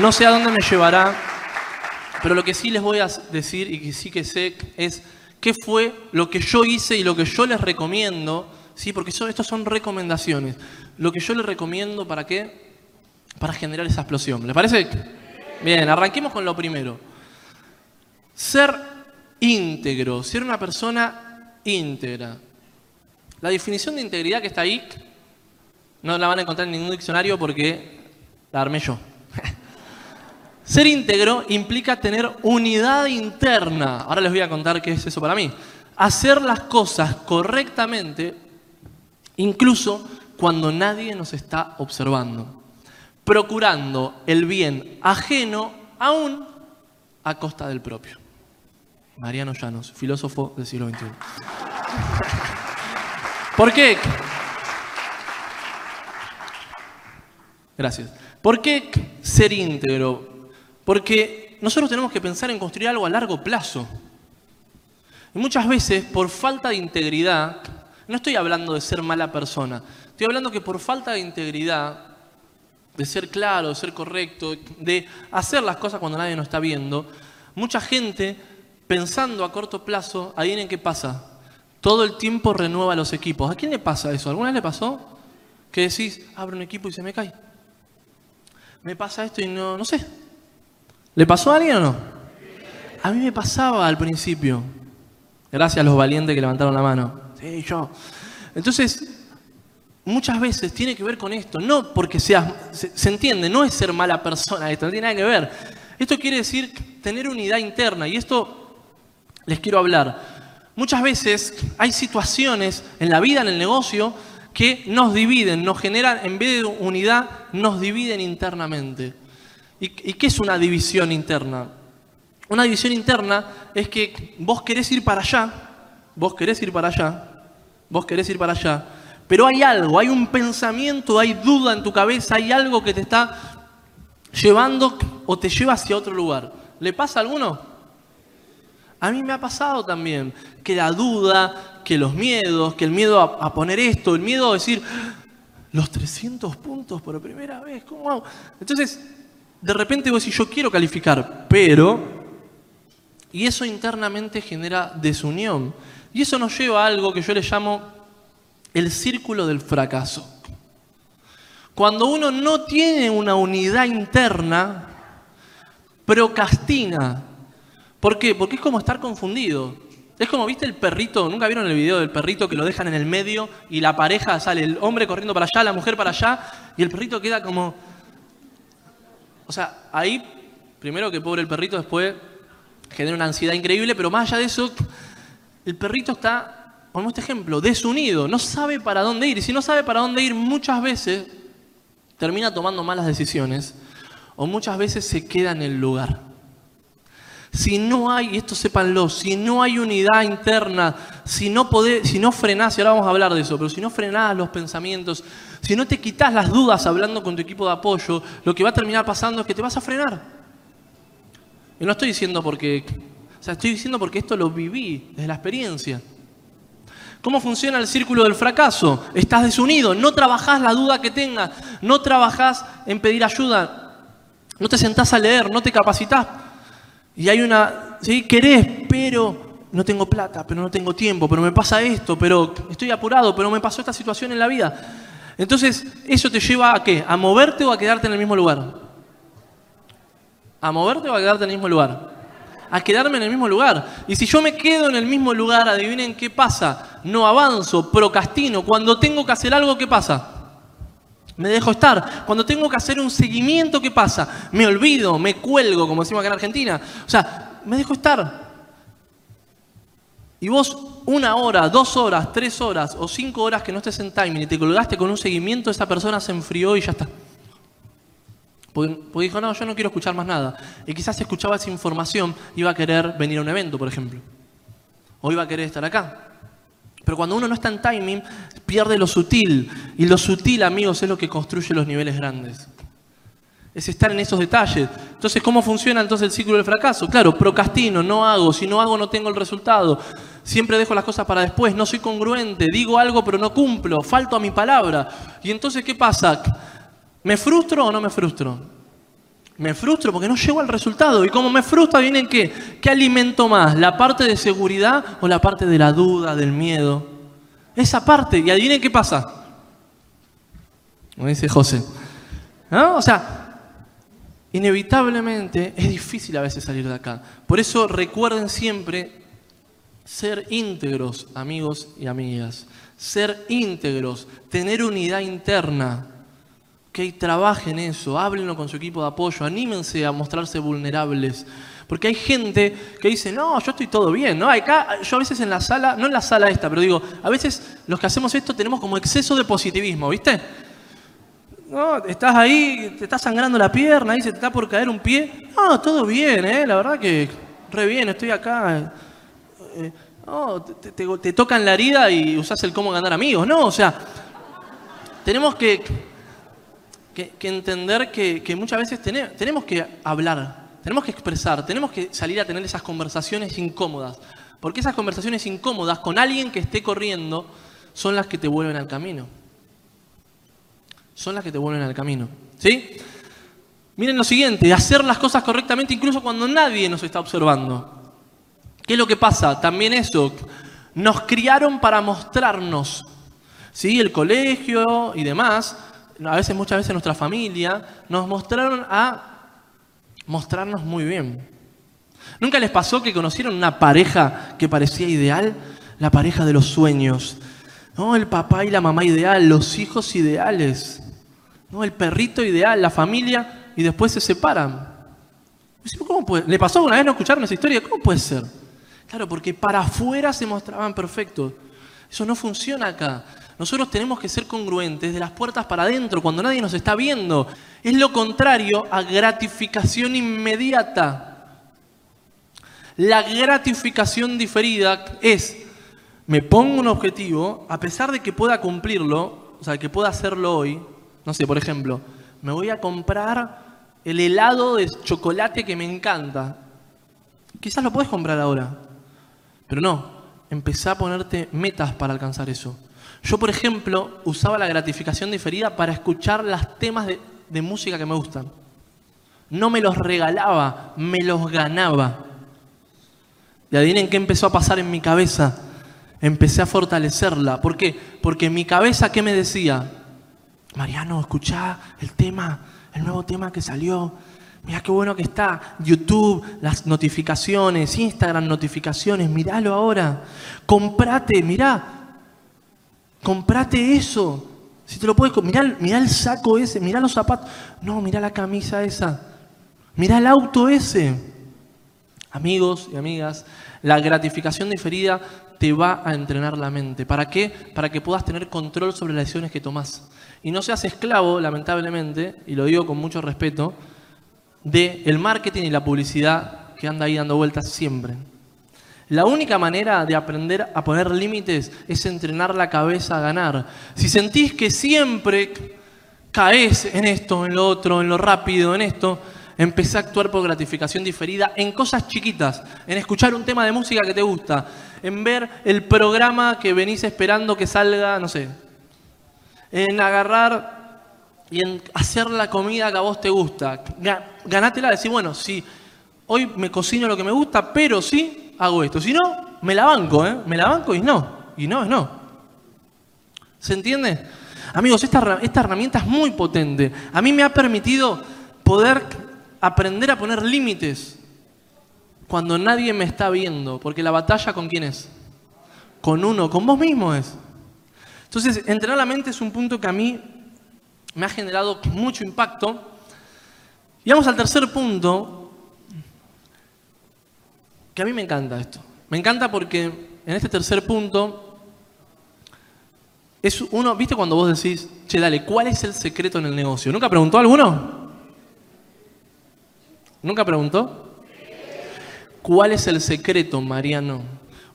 No sé a dónde me llevará, pero lo que sí les voy a decir y que sí que sé es qué fue lo que yo hice y lo que yo les recomiendo, ¿sí? porque eso, estos son recomendaciones, lo que yo les recomiendo para qué, para generar esa explosión. ¿Les parece? Bien, arranquemos con lo primero. Ser íntegro, ser una persona íntegra. La definición de integridad que está ahí no la van a encontrar en ningún diccionario porque la armé yo. Ser íntegro implica tener unidad interna. Ahora les voy a contar qué es eso para mí. Hacer las cosas correctamente, incluso cuando nadie nos está observando. Procurando el bien ajeno aún a costa del propio. Mariano Llanos, filósofo del siglo XXI. ¿Por qué? Gracias. ¿Por qué ser íntegro? Porque nosotros tenemos que pensar en construir algo a largo plazo. Y muchas veces, por falta de integridad, no estoy hablando de ser mala persona, estoy hablando que por falta de integridad, de ser claro, de ser correcto, de hacer las cosas cuando nadie nos está viendo, mucha gente, pensando a corto plazo, en qué pasa. Todo el tiempo renueva los equipos. ¿A quién le pasa eso? ¿Alguna vez le pasó? Que decís, abro un equipo y se me cae. Me pasa esto y no, no sé. ¿Le pasó a alguien o no? A mí me pasaba al principio. Gracias a los valientes que levantaron la mano. Sí, yo. Entonces, muchas veces tiene que ver con esto. No porque seas, se, se entiende, no es ser mala persona esto, no tiene nada que ver. Esto quiere decir tener unidad interna y esto les quiero hablar. Muchas veces hay situaciones en la vida, en el negocio, que nos dividen, nos generan, en vez de unidad, nos dividen internamente. ¿Y, qué es una división interna? Una división interna es que vos querés ir para allá, vos querés ir para allá, vos querés ir para allá, pero hay algo, hay un pensamiento, hay duda en tu cabeza, hay algo que te está llevando o te lleva hacia otro lugar. ¿Le pasa a alguno? A mí me ha pasado también que la duda, que los miedos, que el miedo a, poner esto, el miedo a decir, los 300 puntos por primera vez, ¿cómo Entonces, de repente vos decís, yo quiero calificar, pero... Y eso internamente genera desunión. Y eso nos lleva a algo que yo le llamo el círculo del fracaso. Cuando uno no tiene una unidad interna, procrastina, ¿Por qué? Porque es como estar confundido. Es como, ¿viste el perrito? ¿Nunca vieron el video del perrito que lo dejan en el medio y la pareja sale, el hombre corriendo para allá, la mujer para allá, y el perrito queda como... O sea, ahí, primero que pobre el perrito, después genera una ansiedad increíble, pero más allá de eso, el perrito está, como este ejemplo, desunido, no sabe para dónde ir. Y si no sabe para dónde ir, muchas veces termina tomando malas decisiones o muchas veces se queda en el lugar. Si no hay, y esto sépanlo, si no hay unidad interna, si no, podés, si no frenás, y ahora vamos a hablar de eso, pero si no frenás los pensamientos, si no te quitas las dudas hablando con tu equipo de apoyo, lo que va a terminar pasando es que te vas a frenar. Y no estoy diciendo porque, o sea, estoy diciendo porque esto lo viví desde la experiencia. ¿Cómo funciona el círculo del fracaso? Estás desunido, no trabajás la duda que tengas, no trabajás en pedir ayuda, no te sentás a leer, no te capacitas y hay una, ¿sí? Querés, pero no tengo plata, pero no tengo tiempo, pero me pasa esto, pero estoy apurado, pero me pasó esta situación en la vida. Entonces, ¿eso te lleva a qué? ¿A moverte o a quedarte en el mismo lugar? ¿A moverte o a quedarte en el mismo lugar? A quedarme en el mismo lugar. Y si yo me quedo en el mismo lugar, adivinen qué pasa. No avanzo, procrastino. Cuando tengo que hacer algo, ¿qué pasa? Me dejo estar. Cuando tengo que hacer un seguimiento, ¿qué pasa? Me olvido, me cuelgo, como decimos acá en Argentina. O sea, me dejo estar. Y vos una hora, dos horas, tres horas o cinco horas que no estés en timing y te colgaste con un seguimiento, esa persona se enfrió y ya está. Porque, dijo, no, yo no quiero escuchar más nada. Y quizás si escuchaba esa información, iba a querer venir a un evento, por ejemplo. O iba a querer estar acá. Pero cuando uno no está en timing, pierde lo sutil. Y lo sutil, amigos, es lo que construye los niveles grandes. Es estar en esos detalles. Entonces, ¿cómo funciona entonces el ciclo del fracaso? Claro, procrastino, no hago. Si no hago, no tengo el resultado. Siempre dejo las cosas para después. No soy congruente. Digo algo, pero no cumplo. Falto a mi palabra. Y entonces, ¿qué pasa? ¿Me frustro o no me frustro? Me frustro porque no llego al resultado. Y como me frustra, viene qué? ¿Qué alimento más? ¿La parte de seguridad o la parte de la duda, del miedo? Esa parte. Y adivinen qué pasa. Como dice José. ¿No? O sea, inevitablemente es difícil a veces salir de acá. Por eso recuerden siempre ser íntegros, amigos y amigas. Ser íntegros, tener unidad interna que trabajen eso, háblenlo con su equipo de apoyo, anímense a mostrarse vulnerables. Porque hay gente que dice, no, yo estoy todo bien, ¿no? Acá, yo a veces en la sala, no en la sala esta, pero digo, a veces los que hacemos esto tenemos como exceso de positivismo, ¿viste? No, estás ahí, te está sangrando la pierna, ahí se te está por caer un pie. No, todo bien, ¿eh? La verdad que re bien, estoy acá. Eh, no, te, te tocan la herida y usás el cómo ganar amigos, ¿no? O sea, tenemos que entender que, muchas veces tenemos, que hablar, tenemos que expresar, tenemos que salir a tener esas conversaciones incómodas. Porque esas conversaciones incómodas con alguien que esté corriendo son las que te vuelven al camino. Son las que te vuelven al camino. ¿Sí? Miren lo siguiente, hacer las cosas correctamente incluso cuando nadie nos está observando. ¿Qué es lo que pasa? También eso, nos criaron para mostrarnos. ¿Sí? El colegio y demás a veces, muchas veces nuestra familia, nos mostraron a mostrarnos muy bien. ¿Nunca les pasó que conocieron una pareja que parecía ideal? La pareja de los sueños. ¿No? El papá y la mamá ideal, los hijos ideales. ¿No? El perrito ideal, la familia, y después se separan. ¿Cómo puede? ¿Le pasó una vez no escucharon esa historia? ¿Cómo puede ser? Claro, porque para afuera se mostraban perfectos. Eso no funciona acá. Nosotros tenemos que ser congruentes de las puertas para adentro, cuando nadie nos está viendo. Es lo contrario a gratificación inmediata. La gratificación diferida es, me pongo un objetivo, a pesar de que pueda cumplirlo, o sea, que pueda hacerlo hoy, no sé, por ejemplo, me voy a comprar el helado de chocolate que me encanta. Quizás lo puedes comprar ahora, pero no, empezá a ponerte metas para alcanzar eso. Yo, por ejemplo, usaba la gratificación diferida para escuchar los temas de, música que me gustan. No me los regalaba, me los ganaba. Y adivinen qué empezó a pasar en mi cabeza. Empecé a fortalecerla. ¿Por qué? Porque mi cabeza, ¿qué me decía? Mariano, escuchá el tema, el nuevo tema que salió. Mira qué bueno que está. YouTube, las notificaciones, Instagram, notificaciones. Míralo ahora. Comprate, mirá. Comprate eso. Si te lo puedes, mirá, mirá el saco ese, mirá los zapatos. No, mirá la camisa esa. Mirá el auto ese. Amigos y amigas, la gratificación diferida te va a entrenar la mente. ¿Para qué? Para que puedas tener control sobre las decisiones que tomas. Y no seas esclavo, lamentablemente, y lo digo con mucho respeto, del el marketing y la publicidad que anda ahí dando vueltas siempre. La única manera de aprender a poner límites es entrenar la cabeza a ganar. Si sentís que siempre caes en esto, en lo otro, en lo rápido, en esto, empecé a actuar por gratificación diferida en cosas chiquitas, en escuchar un tema de música que te gusta, en ver el programa que venís esperando que salga, no sé, en agarrar y en hacer la comida que a vos te gusta. Ganátela, decir, bueno, sí, hoy me cocino lo que me gusta, pero sí hago esto. Si no, me la banco, ¿eh? Me la banco y no. Y no es no. ¿Se entiende? Amigos, esta, esta herramienta es muy potente. A mí me ha permitido poder aprender a poner límites cuando nadie me está viendo. Porque la batalla con quién es? Con uno, con vos mismo es. Entonces, entrenar la mente es un punto que a mí me ha generado mucho impacto. Y vamos al tercer punto, a mí me encanta esto. Me encanta porque en este tercer punto es uno, ¿viste cuando vos decís, che, dale, ¿cuál es el secreto en el negocio? ¿Nunca preguntó alguno? ¿Nunca preguntó? ¿Cuál es el secreto, Mariano?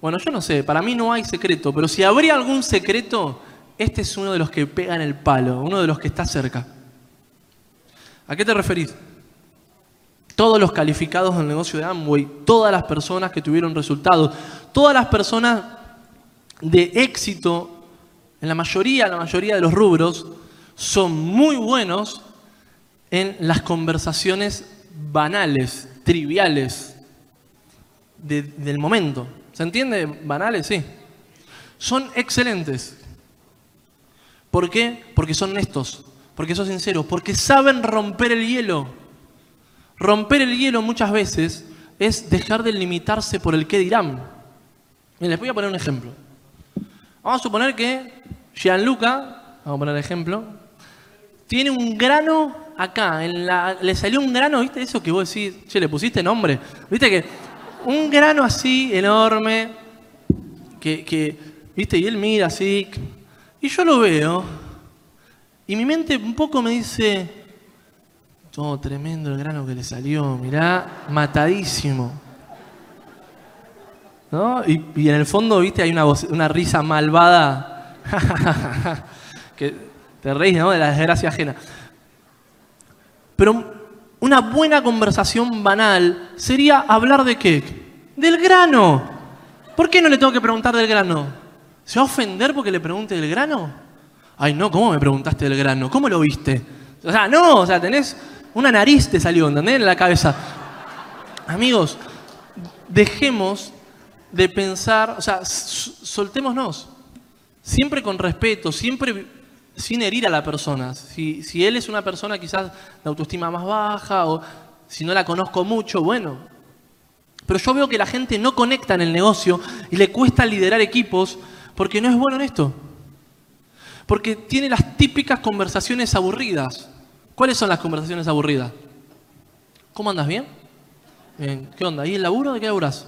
Bueno, yo no sé, para mí no hay secreto, pero si habría algún secreto, este es uno de los que pega en el palo, uno de los que está cerca. ¿A qué te referís? todos los calificados del negocio de Amway, todas las personas que tuvieron resultados, todas las personas de éxito, en la mayoría, la mayoría de los rubros, son muy buenos en las conversaciones banales, triviales de- del momento. ¿Se entiende? Banales, sí. Son excelentes. ¿Por qué? Porque son honestos, porque son sinceros, porque saben romper el hielo. Romper el hielo muchas veces es dejar de limitarse por el qué dirán. Les voy a poner un ejemplo. Vamos a suponer que Gianluca, vamos a poner el ejemplo, tiene un grano acá, le salió un grano, ¿viste? Eso que vos decís, che, le pusiste nombre. ¿Viste que un grano así enorme, que, que, ¿viste? Y él mira así, y yo lo veo, y mi mente un poco me dice, todo tremendo el grano que le salió, mirá, matadísimo. ¿No? Y, en el fondo, viste, hay una, una risa malvada. que te reís, ¿no? De la desgracia ajena. Pero una buena conversación banal sería hablar de qué? Del grano. ¿Por qué no le tengo que preguntar del grano? ¿Se va a ofender porque le pregunte del grano? Ay, no, ¿cómo me preguntaste del grano? ¿Cómo lo viste? O sea, no, o sea, tenés una nariz te salió, ¿entendés? En la cabeza. Amigos, dejemos de pensar, o sea, soltémonos. Siempre con respeto, siempre sin herir a la persona. Si, si él es una persona quizás de autoestima más baja o si no la conozco mucho, bueno. Pero yo veo que la gente no conecta en el negocio y le cuesta liderar equipos porque no es bueno en esto. Porque tiene las típicas conversaciones aburridas. ¿Cuáles son las conversaciones aburridas? ¿Cómo andas? ¿Bien? Bien. ¿Qué onda? ¿Y el laburo? ¿De qué laburas?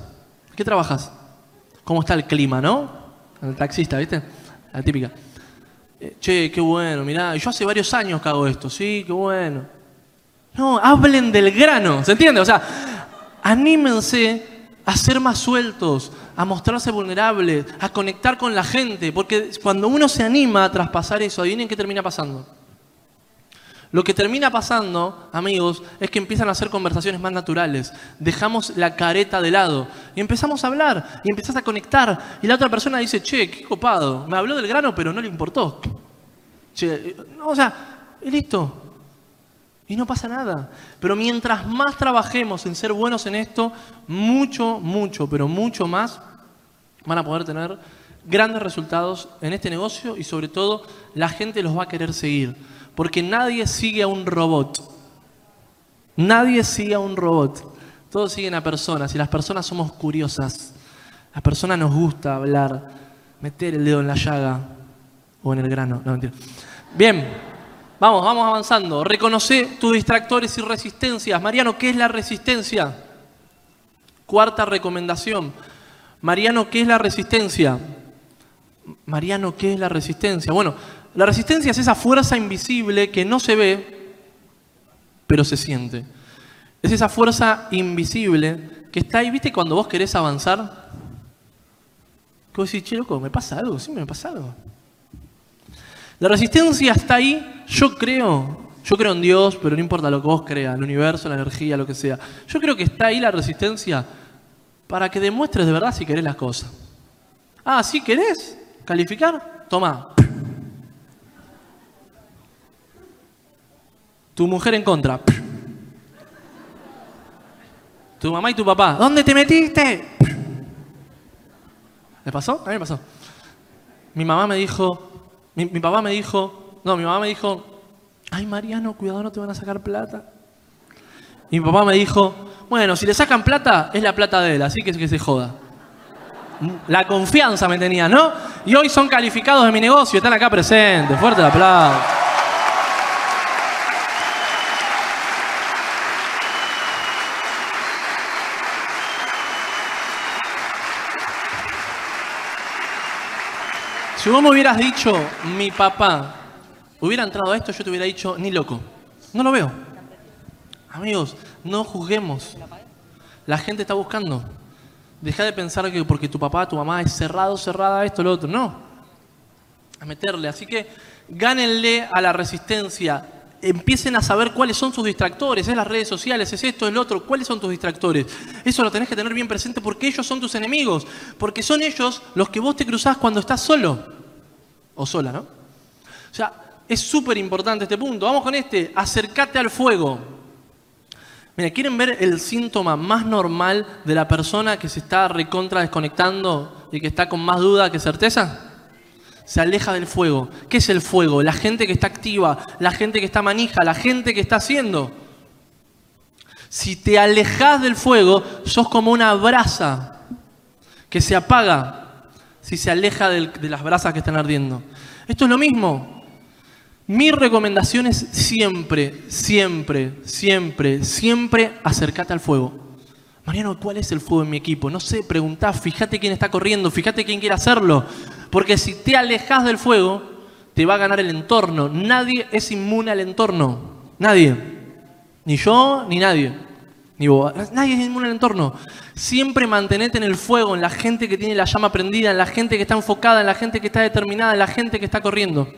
¿Qué trabajas? ¿Cómo está el clima, no? El taxista, ¿viste? La típica. Eh, che, qué bueno, mirá, yo hace varios años que hago esto, sí, qué bueno. No, hablen del grano, ¿se entiende? O sea, anímense a ser más sueltos, a mostrarse vulnerables, a conectar con la gente, porque cuando uno se anima a traspasar eso, adivinen qué termina pasando. Lo que termina pasando, amigos, es que empiezan a hacer conversaciones más naturales. Dejamos la careta de lado y empezamos a hablar y empezás a conectar. Y la otra persona dice, che, qué copado, me habló del grano pero no le importó. Che, eh, no, o sea, y listo. Y no pasa nada. Pero mientras más trabajemos en ser buenos en esto, mucho, mucho, pero mucho más van a poder tener grandes resultados en este negocio y sobre todo la gente los va a querer seguir. Porque nadie sigue a un robot. Nadie sigue a un robot. Todos siguen a personas y las personas somos curiosas. Las personas nos gusta hablar, meter el dedo en la llaga o en el grano. No, mentira. Bien, vamos, vamos avanzando. Reconoce tus distractores y resistencias. Mariano, ¿qué es la resistencia? Cuarta recomendación. Mariano, ¿qué es la resistencia? Mariano, ¿qué es la resistencia? Bueno, la resistencia es esa fuerza invisible que no se ve, pero se siente. Es esa fuerza invisible que está ahí, ¿viste? Cuando vos querés avanzar, que vos decís, che, loco, ¿me pasa algo? Sí, me pasa algo. La resistencia está ahí, yo creo, yo creo en Dios, pero no importa lo que vos creas, el universo, la energía, lo que sea. Yo creo que está ahí la resistencia para que demuestres de verdad si querés las cosas. Ah, ¿sí querés calificar? Toma. Tu mujer en contra. Tu mamá y tu papá. ¿Dónde te metiste? ¿Le pasó? A mí me pasó. Mi mamá me dijo, mi, mi papá me dijo, no, mi mamá me dijo, ay Mariano, cuidado, no te van a sacar plata. Y mi papá me dijo, bueno, si le sacan plata, es la plata de él, así que se joda. La confianza me tenía, ¿no? Y hoy son calificados de mi negocio, están acá presentes. Fuerte el aplauso. Si vos me hubieras dicho, mi papá hubiera entrado a esto, yo te hubiera dicho, ni loco. No lo veo. Amigos, no juzguemos. La gente está buscando. Deja de pensar que porque tu papá, tu mamá es cerrado, cerrada, esto, lo otro. No. A meterle. Así que gánenle a la resistencia. Empiecen a saber cuáles son sus distractores. Es las redes sociales, es esto, es lo otro. ¿Cuáles son tus distractores? Eso lo tenés que tener bien presente porque ellos son tus enemigos. Porque son ellos los que vos te cruzás cuando estás solo. O sola, ¿no? O sea, es súper importante este punto. Vamos con este. Acércate al fuego. Mira, ¿quieren ver el síntoma más normal de la persona que se está recontra desconectando y que está con más duda que certeza? Se aleja del fuego. ¿Qué es el fuego? La gente que está activa, la gente que está manija, la gente que está haciendo. Si te alejas del fuego, sos como una brasa que se apaga si se aleja de las brasas que están ardiendo. Esto es lo mismo. Mi recomendación es siempre, siempre, siempre, siempre acércate al fuego. Mariano, ¿cuál es el fuego en mi equipo? No sé, preguntá, fíjate quién está corriendo, fíjate quién quiere hacerlo. Porque si te alejas del fuego, te va a ganar el entorno. Nadie es inmune al entorno. Nadie. Ni yo, ni nadie. Ni vos. Nadie es inmune al entorno. Siempre mantenete en el fuego, en la gente que tiene la llama prendida, en la gente que está enfocada, en la gente que está determinada, en la gente que está corriendo.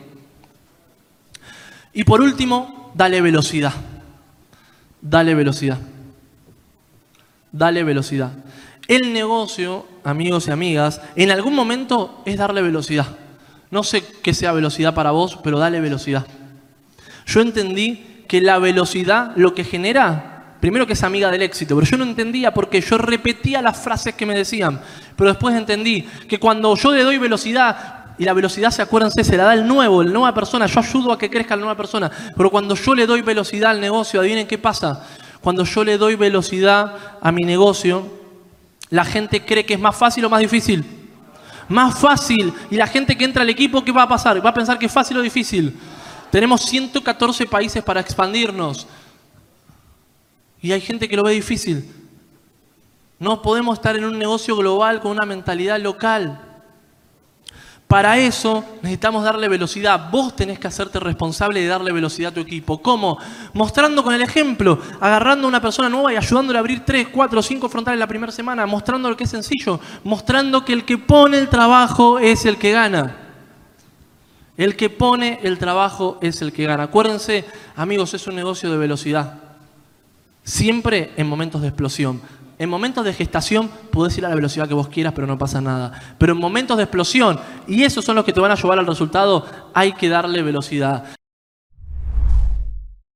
Y por último, dale velocidad. Dale velocidad. Dale velocidad. El negocio, amigos y amigas, en algún momento es darle velocidad. No sé qué sea velocidad para vos, pero dale velocidad. Yo entendí que la velocidad lo que genera, primero que es amiga del éxito, pero yo no entendía porque yo repetía las frases que me decían, pero después entendí que cuando yo le doy velocidad, y la velocidad, se acuérdense, se la da el nuevo, la nueva persona. Yo ayudo a que crezca la nueva persona. Pero cuando yo le doy velocidad al negocio, adivinen qué pasa. Cuando yo le doy velocidad a mi negocio, la gente cree que es más fácil o más difícil. Más fácil. Y la gente que entra al equipo, ¿qué va a pasar? Va a pensar que es fácil o difícil. Tenemos 114 países para expandirnos. Y hay gente que lo ve difícil. No podemos estar en un negocio global con una mentalidad local. Para eso necesitamos darle velocidad. Vos tenés que hacerte responsable de darle velocidad a tu equipo. ¿Cómo? Mostrando con el ejemplo, agarrando a una persona nueva y ayudándole a abrir 3, 4, 5 frontales la primera semana, mostrando lo que es sencillo, mostrando que el que pone el trabajo es el que gana. El que pone el trabajo es el que gana. Acuérdense, amigos, es un negocio de velocidad. Siempre en momentos de explosión. En momentos de gestación puedes ir a la velocidad que vos quieras, pero no pasa nada. Pero en momentos de explosión, y esos son los que te van a llevar al resultado, hay que darle velocidad.